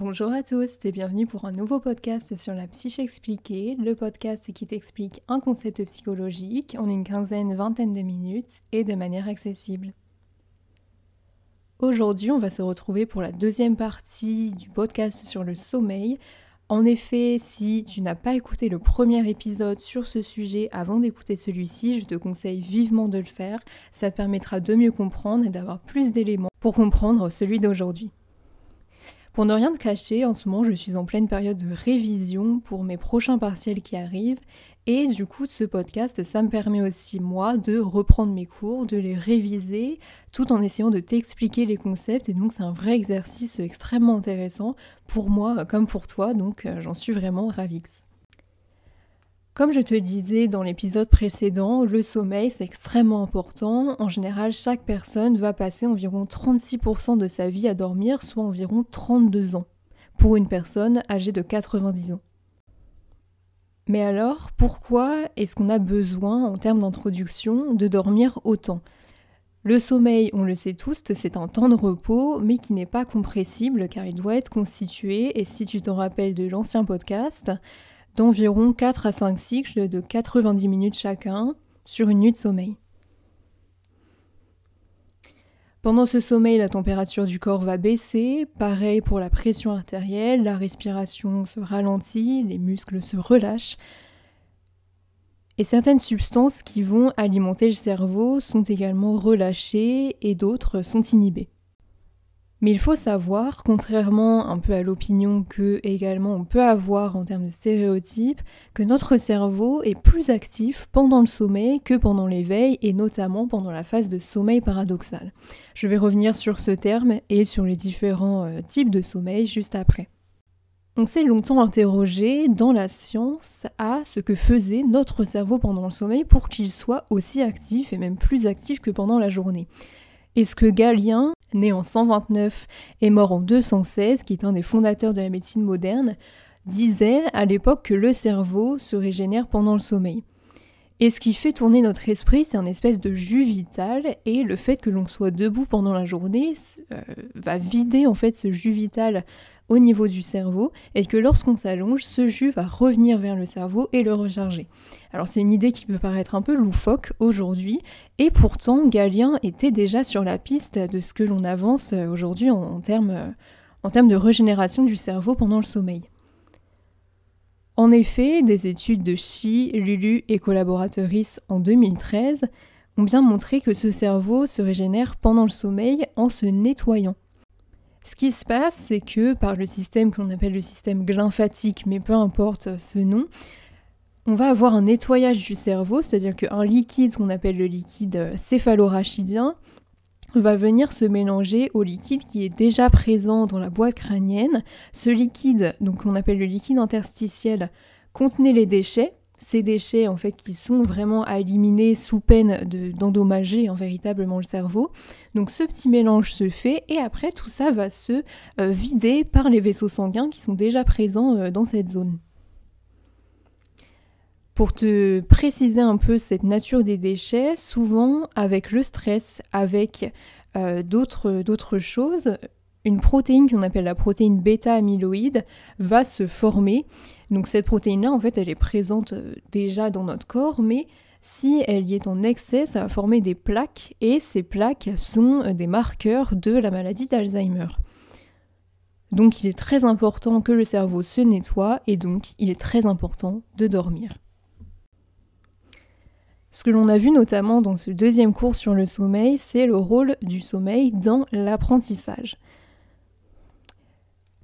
Bonjour à tous et bienvenue pour un nouveau podcast sur la psyché expliquée, le podcast qui t'explique un concept psychologique en une quinzaine, vingtaine de minutes et de manière accessible. Aujourd'hui, on va se retrouver pour la deuxième partie du podcast sur le sommeil. En effet, si tu n'as pas écouté le premier épisode sur ce sujet avant d'écouter celui-ci, je te conseille vivement de le faire. Ça te permettra de mieux comprendre et d'avoir plus d'éléments pour comprendre celui d'aujourd'hui. Pour ne rien te cacher, en ce moment, je suis en pleine période de révision pour mes prochains partiels qui arrivent. Et du coup, ce podcast, ça me permet aussi, moi, de reprendre mes cours, de les réviser, tout en essayant de t'expliquer les concepts. Et donc, c'est un vrai exercice extrêmement intéressant pour moi comme pour toi. Donc, euh, j'en suis vraiment ravie. Comme je te le disais dans l'épisode précédent, le sommeil c'est extrêmement important. En général, chaque personne va passer environ 36% de sa vie à dormir, soit environ 32 ans, pour une personne âgée de 90 ans. Mais alors, pourquoi est-ce qu'on a besoin, en termes d'introduction, de dormir autant? Le sommeil, on le sait tous, c'est un temps de repos, mais qui n'est pas compressible car il doit être constitué, et si tu t'en rappelles de l'ancien podcast, d'environ 4 à 5 cycles de 90 minutes chacun sur une nuit de sommeil. Pendant ce sommeil, la température du corps va baisser, pareil pour la pression artérielle, la respiration se ralentit, les muscles se relâchent, et certaines substances qui vont alimenter le cerveau sont également relâchées et d'autres sont inhibées. Mais il faut savoir, contrairement un peu à l'opinion que également on peut avoir en termes de stéréotypes, que notre cerveau est plus actif pendant le sommeil que pendant l'éveil et notamment pendant la phase de sommeil paradoxal. Je vais revenir sur ce terme et sur les différents euh, types de sommeil juste après. On s'est longtemps interrogé dans la science à ce que faisait notre cerveau pendant le sommeil pour qu'il soit aussi actif et même plus actif que pendant la journée. Est-ce que Galien né en 129 et mort en 216, qui est un des fondateurs de la médecine moderne, disait à l'époque que le cerveau se régénère pendant le sommeil. Et ce qui fait tourner notre esprit, c'est un espèce de jus vital, et le fait que l'on soit debout pendant la journée euh, va vider en fait ce jus vital au niveau du cerveau et que lorsqu'on s'allonge, ce jus va revenir vers le cerveau et le recharger. Alors c'est une idée qui peut paraître un peu loufoque aujourd'hui et pourtant Galien était déjà sur la piste de ce que l'on avance aujourd'hui en, termes, en termes de régénération du cerveau pendant le sommeil. En effet, des études de Chi, Lulu et collaboratrices en 2013 ont bien montré que ce cerveau se régénère pendant le sommeil en se nettoyant. Ce qui se passe, c'est que par le système que l'on appelle le système glymphatique, mais peu importe ce nom, on va avoir un nettoyage du cerveau, c'est-à-dire qu'un liquide, qu'on appelle le liquide céphalorachidien, va venir se mélanger au liquide qui est déjà présent dans la boîte crânienne. Ce liquide, donc qu'on appelle le liquide interstitiel, contenait les déchets, ces déchets en fait qui sont vraiment à éliminer sous peine d'endommager véritablement le cerveau. Donc ce petit mélange se fait et après tout ça va se euh, vider par les vaisseaux sanguins qui sont déjà présents euh, dans cette zone. Pour te préciser un peu cette nature des déchets, souvent avec le stress, avec euh, d'autres choses, une protéine qu'on appelle la protéine bêta-amyloïde va se former. Donc cette protéine-là, en fait, elle est présente euh, déjà dans notre corps, mais si elle y est en excès, ça va former des plaques, et ces plaques sont euh, des marqueurs de la maladie d'Alzheimer. Donc il est très important que le cerveau se nettoie, et donc il est très important de dormir. Ce que l'on a vu notamment dans ce deuxième cours sur le sommeil, c'est le rôle du sommeil dans l'apprentissage.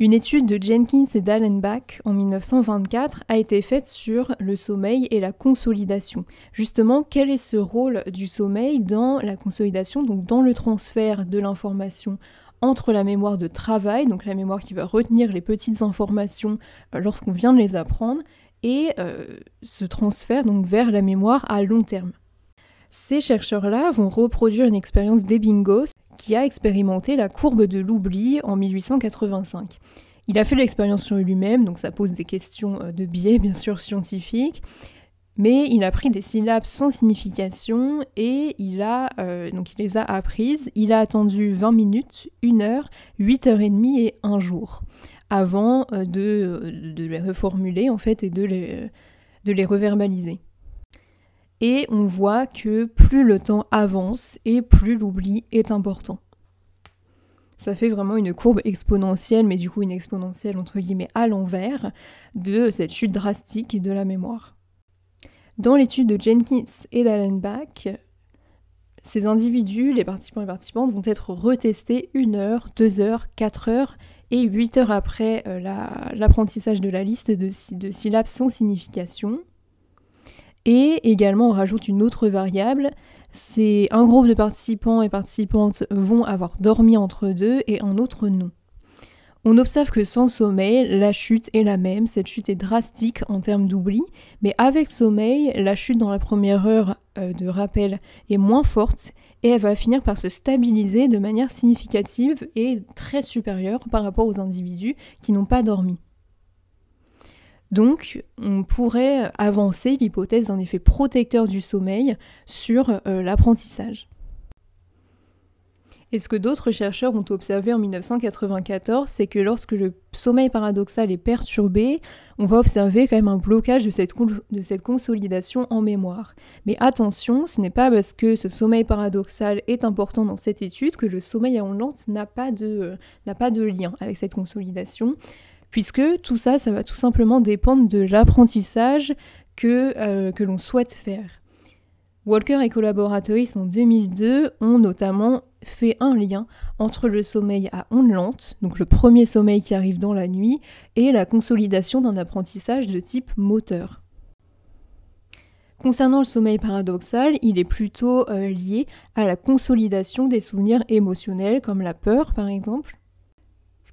Une étude de Jenkins et d'Allenbach en 1924 a été faite sur le sommeil et la consolidation. Justement, quel est ce rôle du sommeil dans la consolidation, donc dans le transfert de l'information entre la mémoire de travail, donc la mémoire qui va retenir les petites informations euh, lorsqu'on vient de les apprendre, et euh, ce transfert donc vers la mémoire à long terme? Ces chercheurs-là vont reproduire une expérience d'Ebingos qui a expérimenté la courbe de l'oubli en 1885. Il a fait l'expérience sur lui-même, donc ça pose des questions euh, de biais bien sûr scientifiques, mais il a pris des syllabes sans signification et il a euh, donc il les a apprises. Il a attendu 20 minutes, 1 heure, 8 heures et demie et un jour. avant de, de, les reformuler en fait et de les, de les reverbaliser. Et on voit que plus le temps avance et plus l'oubli est important. Ça fait vraiment une courbe exponentielle, mais du coup une exponentielle entre guillemets à l'envers, de cette chute drastique de la mémoire. Dans l'étude de Jenkins et d'Allenbach, ces individus, les participants et participantes, vont être retestés une heure, deux heures, quatre heures et huit heures après euh, l'apprentissage de la liste de, de syllabes sans signification. Et également, on rajoute une autre variable, c'est un groupe de participants et participantes vont avoir dormi entre deux et un autre non. On observe que sans sommeil, la chute est la même, cette chute est drastique en termes d'oubli, mais avec sommeil, la chute dans la première heure euh, de rappel est moins forte et elle va finir par se stabiliser de manière significative et très supérieure par rapport aux individus qui n'ont pas dormi. Donc, on pourrait avancer l'hypothèse d'un effet protecteur du sommeil sur euh, l'apprentissage. Et ce que d'autres chercheurs ont observé en 1994, c'est que lorsque le sommeil paradoxal est perturbé, on va observer quand même un blocage de cette, consolidation en mémoire. Mais attention, ce n'est pas parce que ce sommeil paradoxal est important dans cette étude que le sommeil à ondes de, n'a pas de lien avec cette consolidation puisque tout ça, ça va tout simplement dépendre de l'apprentissage que, euh, l'on souhaite faire. Walker et collaboratrices en 2002 ont notamment fait un lien entre le sommeil à ondes lentes, donc le premier sommeil qui arrive dans la nuit, et la consolidation d'un apprentissage de type moteur. Concernant le sommeil paradoxal, il est plutôt euh, lié à la consolidation des souvenirs émotionnels, comme la peur par exemple,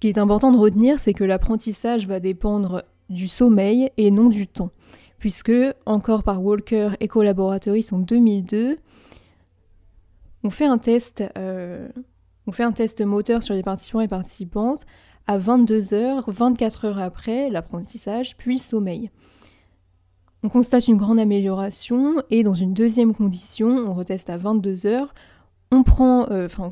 qui est important de retenir, c'est que l'apprentissage va dépendre du sommeil et non du temps, puisque, encore par Walker et collaborateurs en 2002, on fait, un test, euh, on fait un test moteur sur les participants et participantes à 22 heures, 24 heures après l'apprentissage, puis sommeil. On constate une grande amélioration et dans une deuxième condition, on reteste à 22 heures, euh, on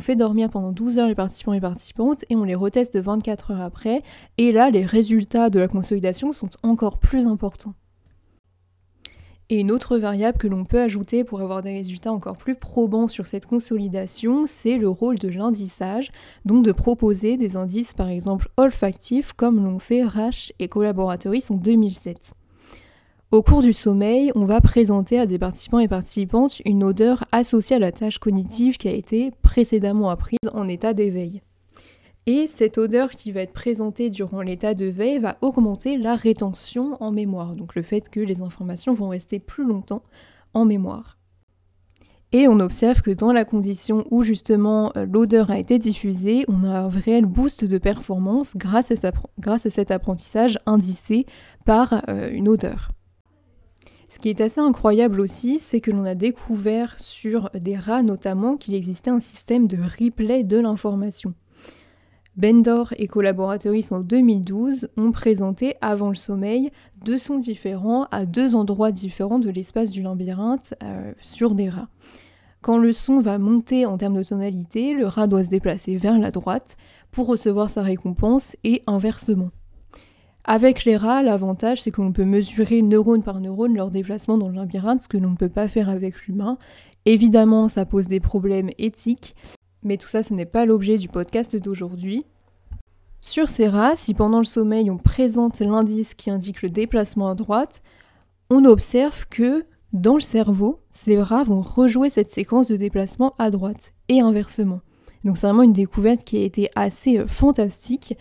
fait, dormir pendant 12 heures les participants et participantes et on les reteste 24 heures après. Et là, les résultats de la consolidation sont encore plus importants. Et une autre variable que l'on peut ajouter pour avoir des résultats encore plus probants sur cette consolidation, c'est le rôle de l'indissage, donc de proposer des indices par exemple olfactifs comme l'ont fait Rash et collaborateurs en 2007. Au cours du sommeil, on va présenter à des participants et participantes une odeur associée à la tâche cognitive qui a été précédemment apprise en état d'éveil. Et cette odeur qui va être présentée durant l'état de veille va augmenter la rétention en mémoire, donc le fait que les informations vont rester plus longtemps en mémoire. Et on observe que dans la condition où justement euh, l'odeur a été diffusée, on a un réel boost de performance grâce à, cet apprentissage indicé par euh, une odeur. Ce qui est assez incroyable aussi, c'est que l'on a découvert sur des rats notamment qu'il existait un système de replay de l'information. Bendor et collaborateurs en 2012 ont présenté avant le sommeil deux sons différents à deux endroits différents de l'espace du labyrinthe euh, sur des rats. Quand le son va monter en termes de tonalité, le rat doit se déplacer vers la droite pour recevoir sa récompense et inversement. Avec les rats, l'avantage c'est qu'on peut mesurer neurone par neurone leur déplacement dans le labyrinthe, ce que l'on ne peut pas faire avec l'humain. Évidemment, ça pose des problèmes éthiques, mais tout ça ce n'est pas l'objet du podcast d'aujourd'hui. Sur ces rats, si pendant le sommeil on présente l'indice qui indique le déplacement à droite, on observe que dans le cerveau, ces rats vont rejouer cette séquence de déplacement à droite et inversement. Donc c'est vraiment une découverte qui a été assez euh, fantastique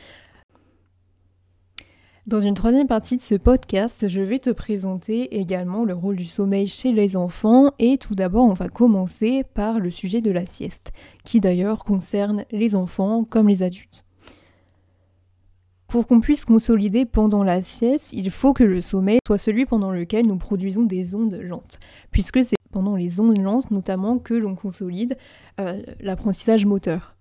dans une troisième partie de ce podcast, je vais te présenter également le rôle du sommeil chez les enfants et tout d'abord on va commencer par le sujet de la sieste, qui d'ailleurs concerne les enfants comme les adultes. Pour qu'on puisse consolider pendant la sieste, il faut que le sommeil soit celui pendant lequel nous produisons des ondes lentes, puisque c'est pendant les ondes lentes notamment que l'on consolide euh, l'apprentissage moteur.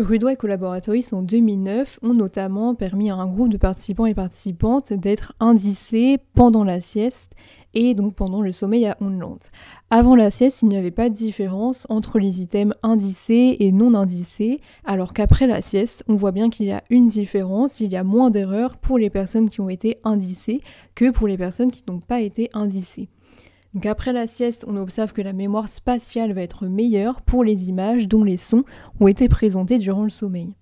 Rudois et collaboratrices en 2009 ont notamment permis à un groupe de participants et participantes d'être indicés pendant la sieste et donc pendant le sommeil à ondes lentes. Avant la sieste, il n'y avait pas de différence entre les items indicés et non indicés, alors qu'après la sieste, on voit bien qu'il y a une différence, il y a moins d'erreurs pour les personnes qui ont été indicées que pour les personnes qui n'ont pas été indicées. Donc après la sieste, on observe que la mémoire spatiale va être meilleure pour les images dont les sons ont été présentés durant le sommeil.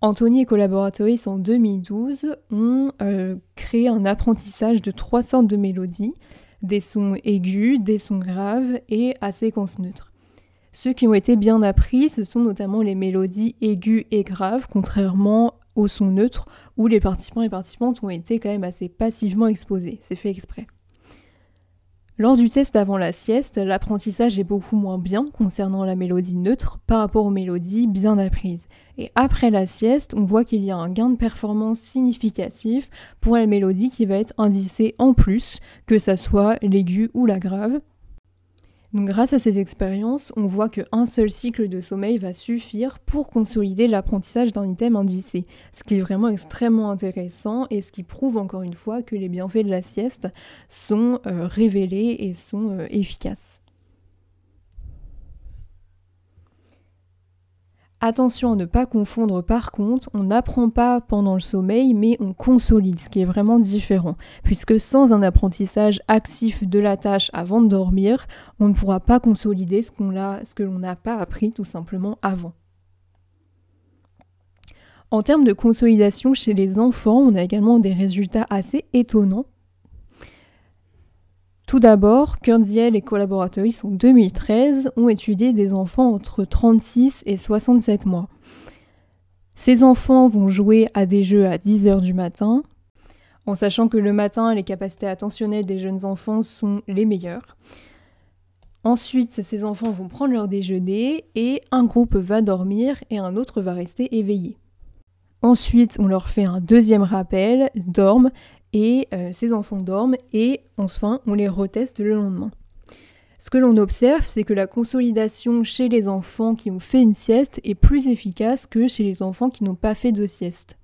Anthony et collaborateurs en 2012 ont euh, créé un apprentissage de trois sortes de mélodies, des sons aigus, des sons graves et à séquence neutre. Ceux qui ont été bien appris, ce sont notamment les mélodies aiguës et graves, contrairement aux sons neutres où les participants et participantes ont été quand même assez passivement exposés. C'est fait exprès. Lors du test avant la sieste, l'apprentissage est beaucoup moins bien concernant la mélodie neutre par rapport aux mélodies bien apprises. Et après la sieste, on voit qu'il y a un gain de performance significatif pour la mélodie qui va être indicée en plus, que ça soit l'aigu ou la grave, donc grâce à ces expériences, on voit qu'un seul cycle de sommeil va suffire pour consolider l'apprentissage d'un item indicé, ce qui est vraiment extrêmement intéressant et ce qui prouve encore une fois que les bienfaits de la sieste sont euh, révélés et sont euh, efficaces. Attention à ne pas confondre par contre, on n'apprend pas pendant le sommeil, mais on consolide, ce qui est vraiment différent, puisque sans un apprentissage actif de la tâche avant de dormir, on ne pourra pas consolider ce, qu'on ce que l'on n'a pas appris tout simplement avant. En termes de consolidation chez les enfants, on a également des résultats assez étonnants. Tout d'abord, Kurzweil et collaborateurs en 2013 ont étudié des enfants entre 36 et 67 mois. Ces enfants vont jouer à des jeux à 10 heures du matin, en sachant que le matin, les capacités attentionnelles des jeunes enfants sont les meilleures. Ensuite, ces enfants vont prendre leur déjeuner et un groupe va dormir et un autre va rester éveillé. Ensuite, on leur fait un deuxième rappel, dorment et euh, ces enfants dorment et enfin on les reteste le lendemain. Ce que l'on observe, c'est que la consolidation chez les enfants qui ont fait une sieste est plus efficace que chez les enfants qui n'ont pas fait de sieste.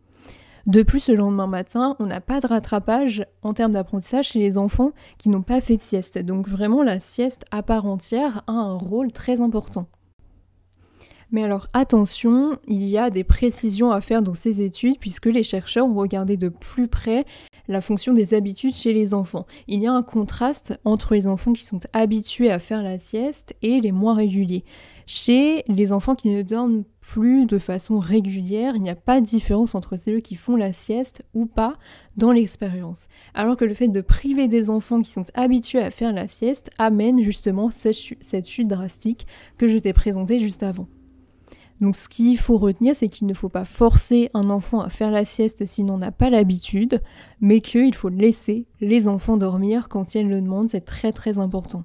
De plus, le lendemain matin, on n'a pas de rattrapage en termes d'apprentissage chez les enfants qui n'ont pas fait de sieste. Donc vraiment, la sieste à part entière a un rôle très important. Mais alors attention, il y a des précisions à faire dans ces études puisque les chercheurs ont regardé de plus près la fonction des habitudes chez les enfants. Il y a un contraste entre les enfants qui sont habitués à faire la sieste et les moins réguliers. Chez les enfants qui ne dorment plus de façon régulière, il n'y a pas de différence entre ceux qui font la sieste ou pas dans l'expérience. Alors que le fait de priver des enfants qui sont habitués à faire la sieste amène justement cette chute drastique que je t'ai présentée juste avant. Donc ce qu'il faut retenir, c'est qu'il ne faut pas forcer un enfant à faire la sieste s'il n'en a pas l'habitude, mais qu'il faut laisser les enfants dormir quand ils le demandent, c'est très très important.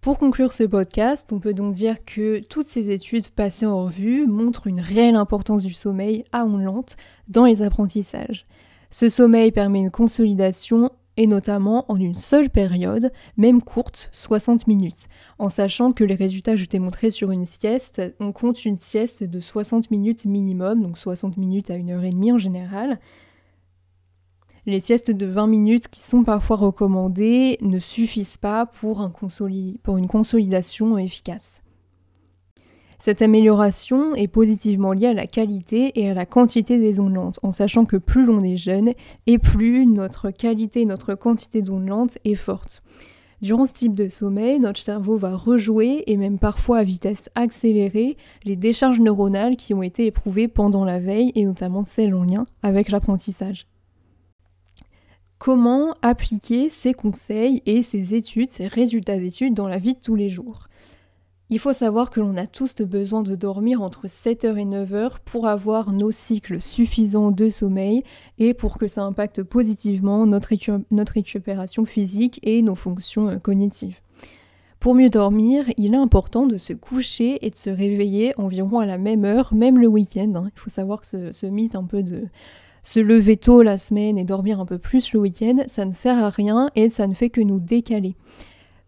Pour conclure ce podcast, on peut donc dire que toutes ces études passées en revue montrent une réelle importance du sommeil à ondes lente dans les apprentissages. Ce sommeil permet une consolidation et notamment en une seule période, même courte, 60 minutes, en sachant que les résultats que je t'ai montrés sur une sieste, on compte une sieste de 60 minutes minimum, donc 60 minutes à 1 heure et demie en général. Les siestes de 20 minutes qui sont parfois recommandées ne suffisent pas pour, pour une consolidation efficace. Cette amélioration est positivement liée à la qualité et à la quantité des ondes lentes, en sachant que plus l'on est jeune et plus notre qualité notre quantité d'ondes lentes est forte. Durant ce type de sommeil, notre cerveau va rejouer et même parfois à vitesse accélérée les décharges neuronales qui ont été éprouvées pendant la veille et notamment celles en lien avec l'apprentissage. Comment appliquer ces conseils et ces études, ces résultats d'études dans la vie de tous les jours? Il faut savoir que l'on a tous besoin de dormir entre 7h et 9h pour avoir nos cycles suffisants de sommeil et pour que ça impacte positivement notre, récupération physique et nos fonctions euh, cognitives. Pour mieux dormir, il est important de se coucher et de se réveiller environ à la même heure, même le week-end. Hein. Il faut savoir que ce, ce mythe un peu de se lever tôt la semaine et dormir un peu plus le week-end, ça ne sert à rien et ça ne fait que nous décaler.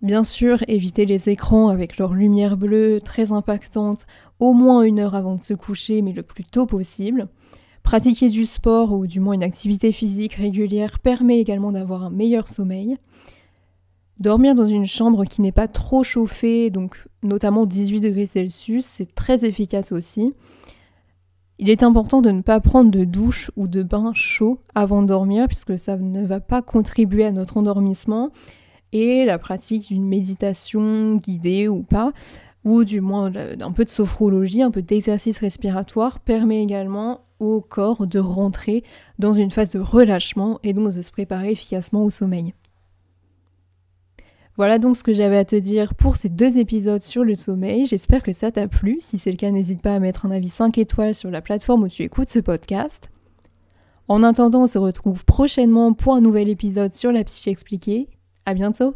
Bien sûr, éviter les écrans avec leur lumière bleue très impactante au moins une heure avant de se coucher, mais le plus tôt possible. Pratiquer du sport ou du moins une activité physique régulière permet également d'avoir un meilleur sommeil. Dormir dans une chambre qui n'est pas trop chauffée, donc notamment 18 degrés Celsius, c'est très efficace aussi. Il est important de ne pas prendre de douche ou de bain chaud avant de dormir puisque ça ne va pas contribuer à notre endormissement la pratique d'une méditation guidée ou pas ou du moins un peu de sophrologie, un peu d'exercice respiratoire permet également au corps de rentrer dans une phase de relâchement et donc de se préparer efficacement au sommeil. Voilà donc ce que j'avais à te dire pour ces deux épisodes sur le sommeil. J'espère que ça t'a plu. Si c'est le cas, n'hésite pas à mettre un avis 5 étoiles sur la plateforme où tu écoutes ce podcast. En attendant, on se retrouve prochainement pour un nouvel épisode sur la psyché expliquée. À bientôt!